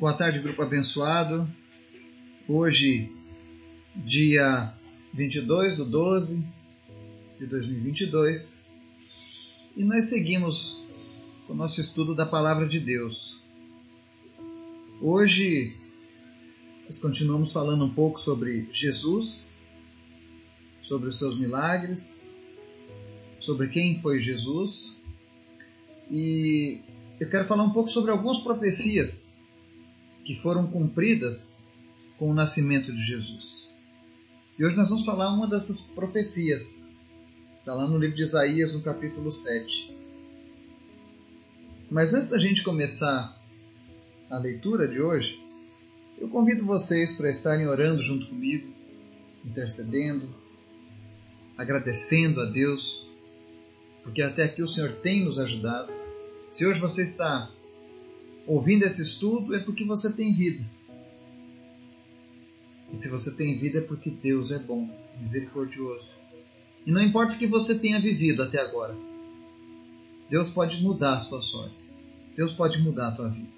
Boa tarde, grupo abençoado. Hoje, dia 22 de 12 de 2022, e nós seguimos com o nosso estudo da Palavra de Deus. Hoje, nós continuamos falando um pouco sobre Jesus, sobre os seus milagres, sobre quem foi Jesus, e eu quero falar um pouco sobre algumas profecias que foram cumpridas com o nascimento de Jesus. E hoje nós vamos falar uma dessas profecias. Está lá no livro de Isaías, no capítulo 7. Mas antes da gente começar a leitura de hoje, eu convido vocês para estarem orando junto comigo, intercedendo, agradecendo a Deus, porque até aqui o Senhor tem nos ajudado. Se hoje você está ouvindo esse estudo é porque você tem vida. E se você tem vida é porque Deus é bom, misericordioso. E não importa o que você tenha vivido até agora, Deus pode mudar a sua sorte. Deus pode mudar a tua vida.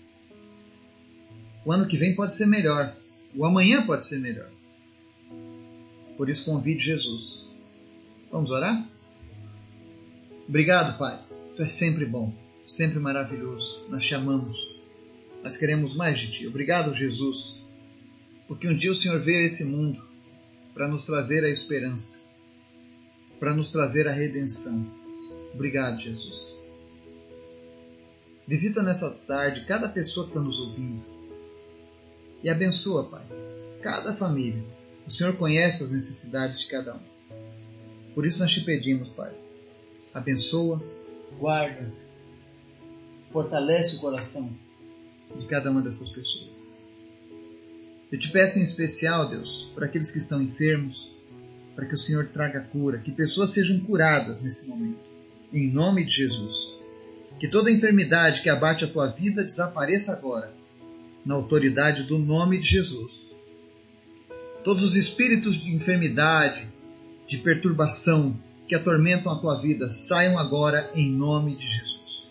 O ano que vem pode ser melhor. O amanhã pode ser melhor. Por isso convide Jesus. Vamos orar? Obrigado, Pai. Tu és sempre bom, sempre maravilhoso. Nós te amamos. Nós queremos mais de Ti. Obrigado, Jesus, porque um dia o Senhor veio a esse mundo para nos trazer a esperança, para nos trazer a redenção. Obrigado, Jesus. Visita nessa tarde cada pessoa que está nos ouvindo e abençoa, Pai, cada família. O Senhor conhece as necessidades de cada um. Por isso nós te pedimos, Pai, abençoa, guarda, fortalece o coração de cada uma dessas pessoas. Eu te peço em especial, Deus, para aqueles que estão enfermos, para que o Senhor traga cura, que pessoas sejam curadas nesse momento, em nome de Jesus. Que toda enfermidade que abate a tua vida desapareça agora, na autoridade do nome de Jesus. Todos os espíritos de enfermidade, de perturbação que atormentam a tua vida, saiam agora em nome de Jesus.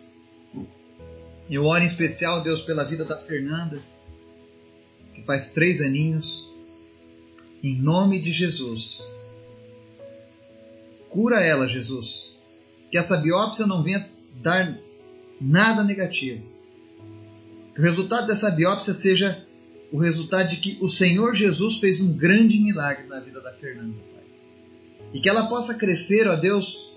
Eu oro em especial, Deus, pela vida da Fernanda, que faz três aninhos. Em nome de Jesus. Cura ela, Jesus. Que essa biópsia não venha dar nada negativo. Que o resultado dessa biópsia seja o resultado de que o Senhor Jesus fez um grande milagre na vida da Fernanda, Pai. E que ela possa crescer, ó Deus,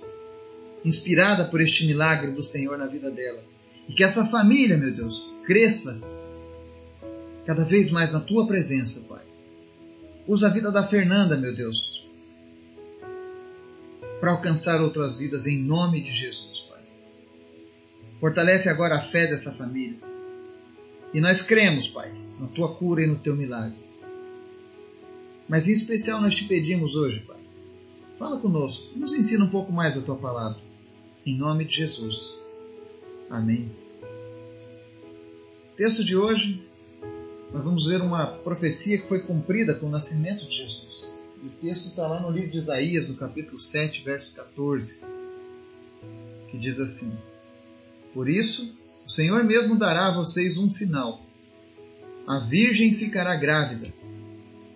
inspirada por este milagre do Senhor na vida dela e que essa família, meu Deus, cresça cada vez mais na tua presença, Pai. Usa a vida da Fernanda, meu Deus, para alcançar outras vidas em nome de Jesus, Pai. Fortalece agora a fé dessa família. E nós cremos, Pai, na tua cura e no teu milagre. Mas em especial nós te pedimos hoje, Pai. Fala conosco, nos ensina um pouco mais a tua palavra. Em nome de Jesus. Amém. Texto de hoje, nós vamos ver uma profecia que foi cumprida com o nascimento de Jesus. O texto está lá no livro de Isaías, no capítulo 7, verso 14, que diz assim: Por isso, o Senhor mesmo dará a vocês um sinal. A virgem ficará grávida,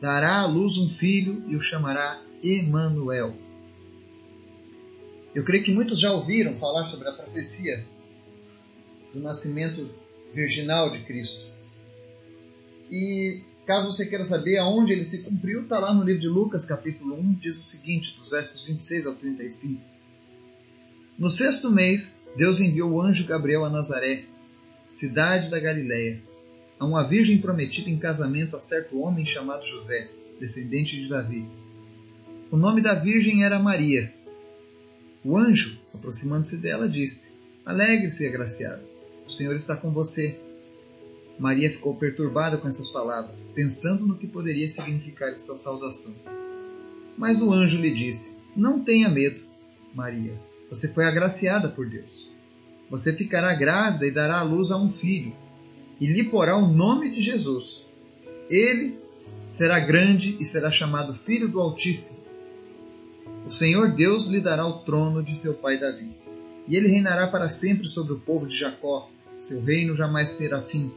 dará à luz um filho e o chamará Emanuel. Eu creio que muitos já ouviram falar sobre a profecia do nascimento virginal de Cristo. E caso você queira saber aonde ele se cumpriu, está lá no livro de Lucas, capítulo 1, diz o seguinte, dos versos 26 ao 35. No sexto mês, Deus enviou o anjo Gabriel a Nazaré, cidade da Galiléia, a uma virgem prometida em casamento a certo homem chamado José, descendente de Davi. O nome da virgem era Maria. O anjo, aproximando-se dela, disse: Alegre-se, agraciada o Senhor está com você. Maria ficou perturbada com essas palavras, pensando no que poderia significar esta saudação. Mas o anjo lhe disse: Não tenha medo, Maria. Você foi agraciada por Deus. Você ficará grávida e dará à luz a um filho, e lhe porá o nome de Jesus. Ele será grande e será chamado Filho do Altíssimo. O Senhor Deus lhe dará o trono de seu pai Davi, e ele reinará para sempre sobre o povo de Jacó seu reino jamais terá fim.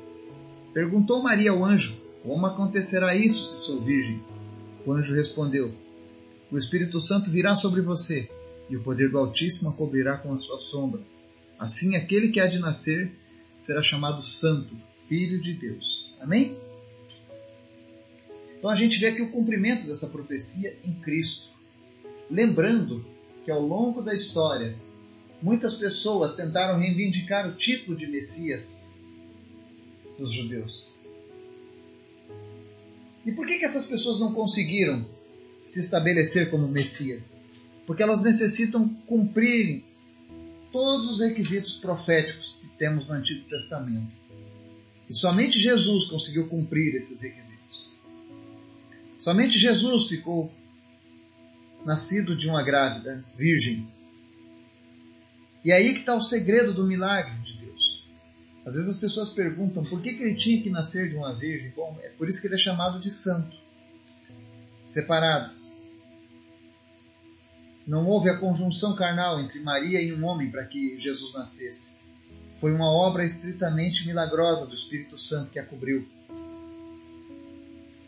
Perguntou Maria ao anjo: Como acontecerá isso se sou virgem? O anjo respondeu: O Espírito Santo virá sobre você, e o poder do Altíssimo a cobrirá com a sua sombra. Assim, aquele que há de nascer será chamado Santo, Filho de Deus. Amém? Então a gente vê aqui o cumprimento dessa profecia em Cristo. Lembrando que ao longo da história, muitas pessoas tentaram reivindicar o título de Messias dos judeus. E por que, que essas pessoas não conseguiram se estabelecer como Messias? Porque elas necessitam cumprir todos os requisitos proféticos que temos no Antigo Testamento. E somente Jesus conseguiu cumprir esses requisitos. Somente Jesus ficou nascido de uma grávida, virgem. E aí que está o segredo do milagre de Deus. Às vezes as pessoas perguntam por que, que ele tinha que nascer de uma virgem. Bom, é por isso que ele é chamado de santo, separado. Não houve a conjunção carnal entre Maria e um homem para que Jesus nascesse. Foi uma obra estritamente milagrosa do Espírito Santo que a cobriu.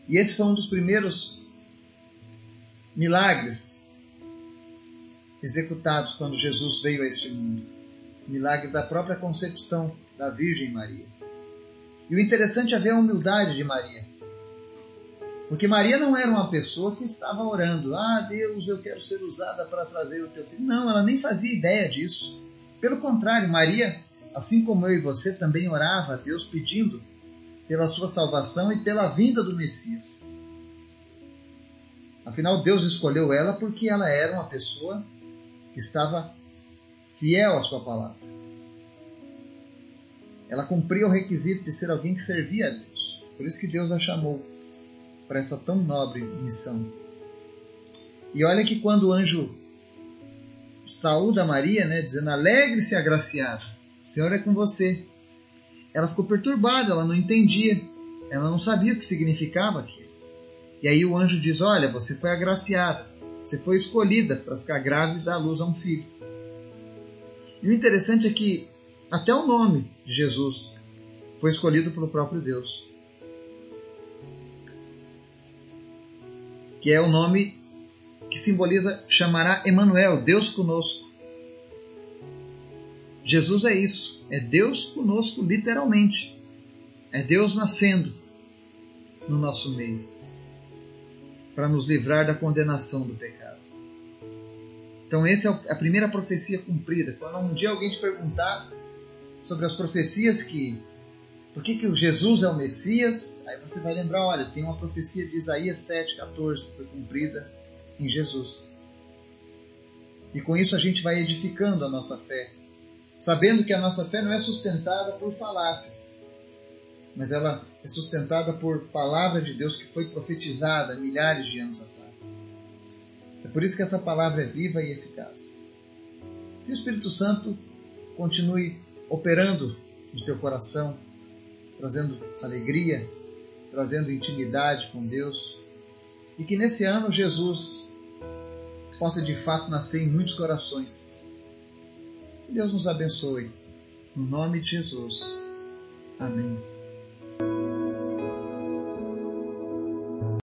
E esse foi um dos primeiros milagres executados quando Jesus veio a este mundo. Milagre da própria concepção da Virgem Maria. E o interessante é ver a humildade de Maria. Porque Maria não era uma pessoa que estava orando, ah, Deus, eu quero ser usada para trazer o teu filho. Não, ela nem fazia ideia disso. Pelo contrário, Maria, assim como eu e você, também orava a Deus pedindo pela sua salvação e pela vinda do Messias. Afinal, Deus escolheu ela porque ela era uma pessoa que estava fiel à sua palavra. Ela cumpria o requisito de ser alguém que servia a Deus. Por isso que Deus a chamou para essa tão nobre missão. E olha que quando o anjo saúda Maria, né, dizendo: Alegre-se, agraciada, o Senhor é com você. Ela ficou perturbada, ela não entendia, ela não sabia o que significava aquilo. E aí o anjo diz: Olha, você foi agraciada, você foi escolhida para ficar grávida e dar luz a um filho. E o interessante é que até o nome de Jesus foi escolhido pelo próprio Deus. Que é o nome que simboliza, chamará Emanuel, Deus conosco. Jesus é isso, é Deus conosco literalmente. É Deus nascendo no nosso meio para nos livrar da condenação do pecado. Então, essa é a primeira profecia cumprida. Quando um dia alguém te perguntar sobre as profecias que. Por que, que Jesus é o Messias? Aí você vai lembrar: olha, tem uma profecia de Isaías 7,14 que foi cumprida em Jesus. E com isso a gente vai edificando a nossa fé, sabendo que a nossa fé não é sustentada por falácias, mas ela é sustentada por palavra de Deus que foi profetizada milhares de anos atrás. É por isso que essa palavra é viva e eficaz. Que o Espírito Santo continue operando no teu coração, trazendo alegria, trazendo intimidade com Deus, e que nesse ano Jesus possa de fato nascer em muitos corações. Que Deus nos abençoe. No nome de Jesus. Amém.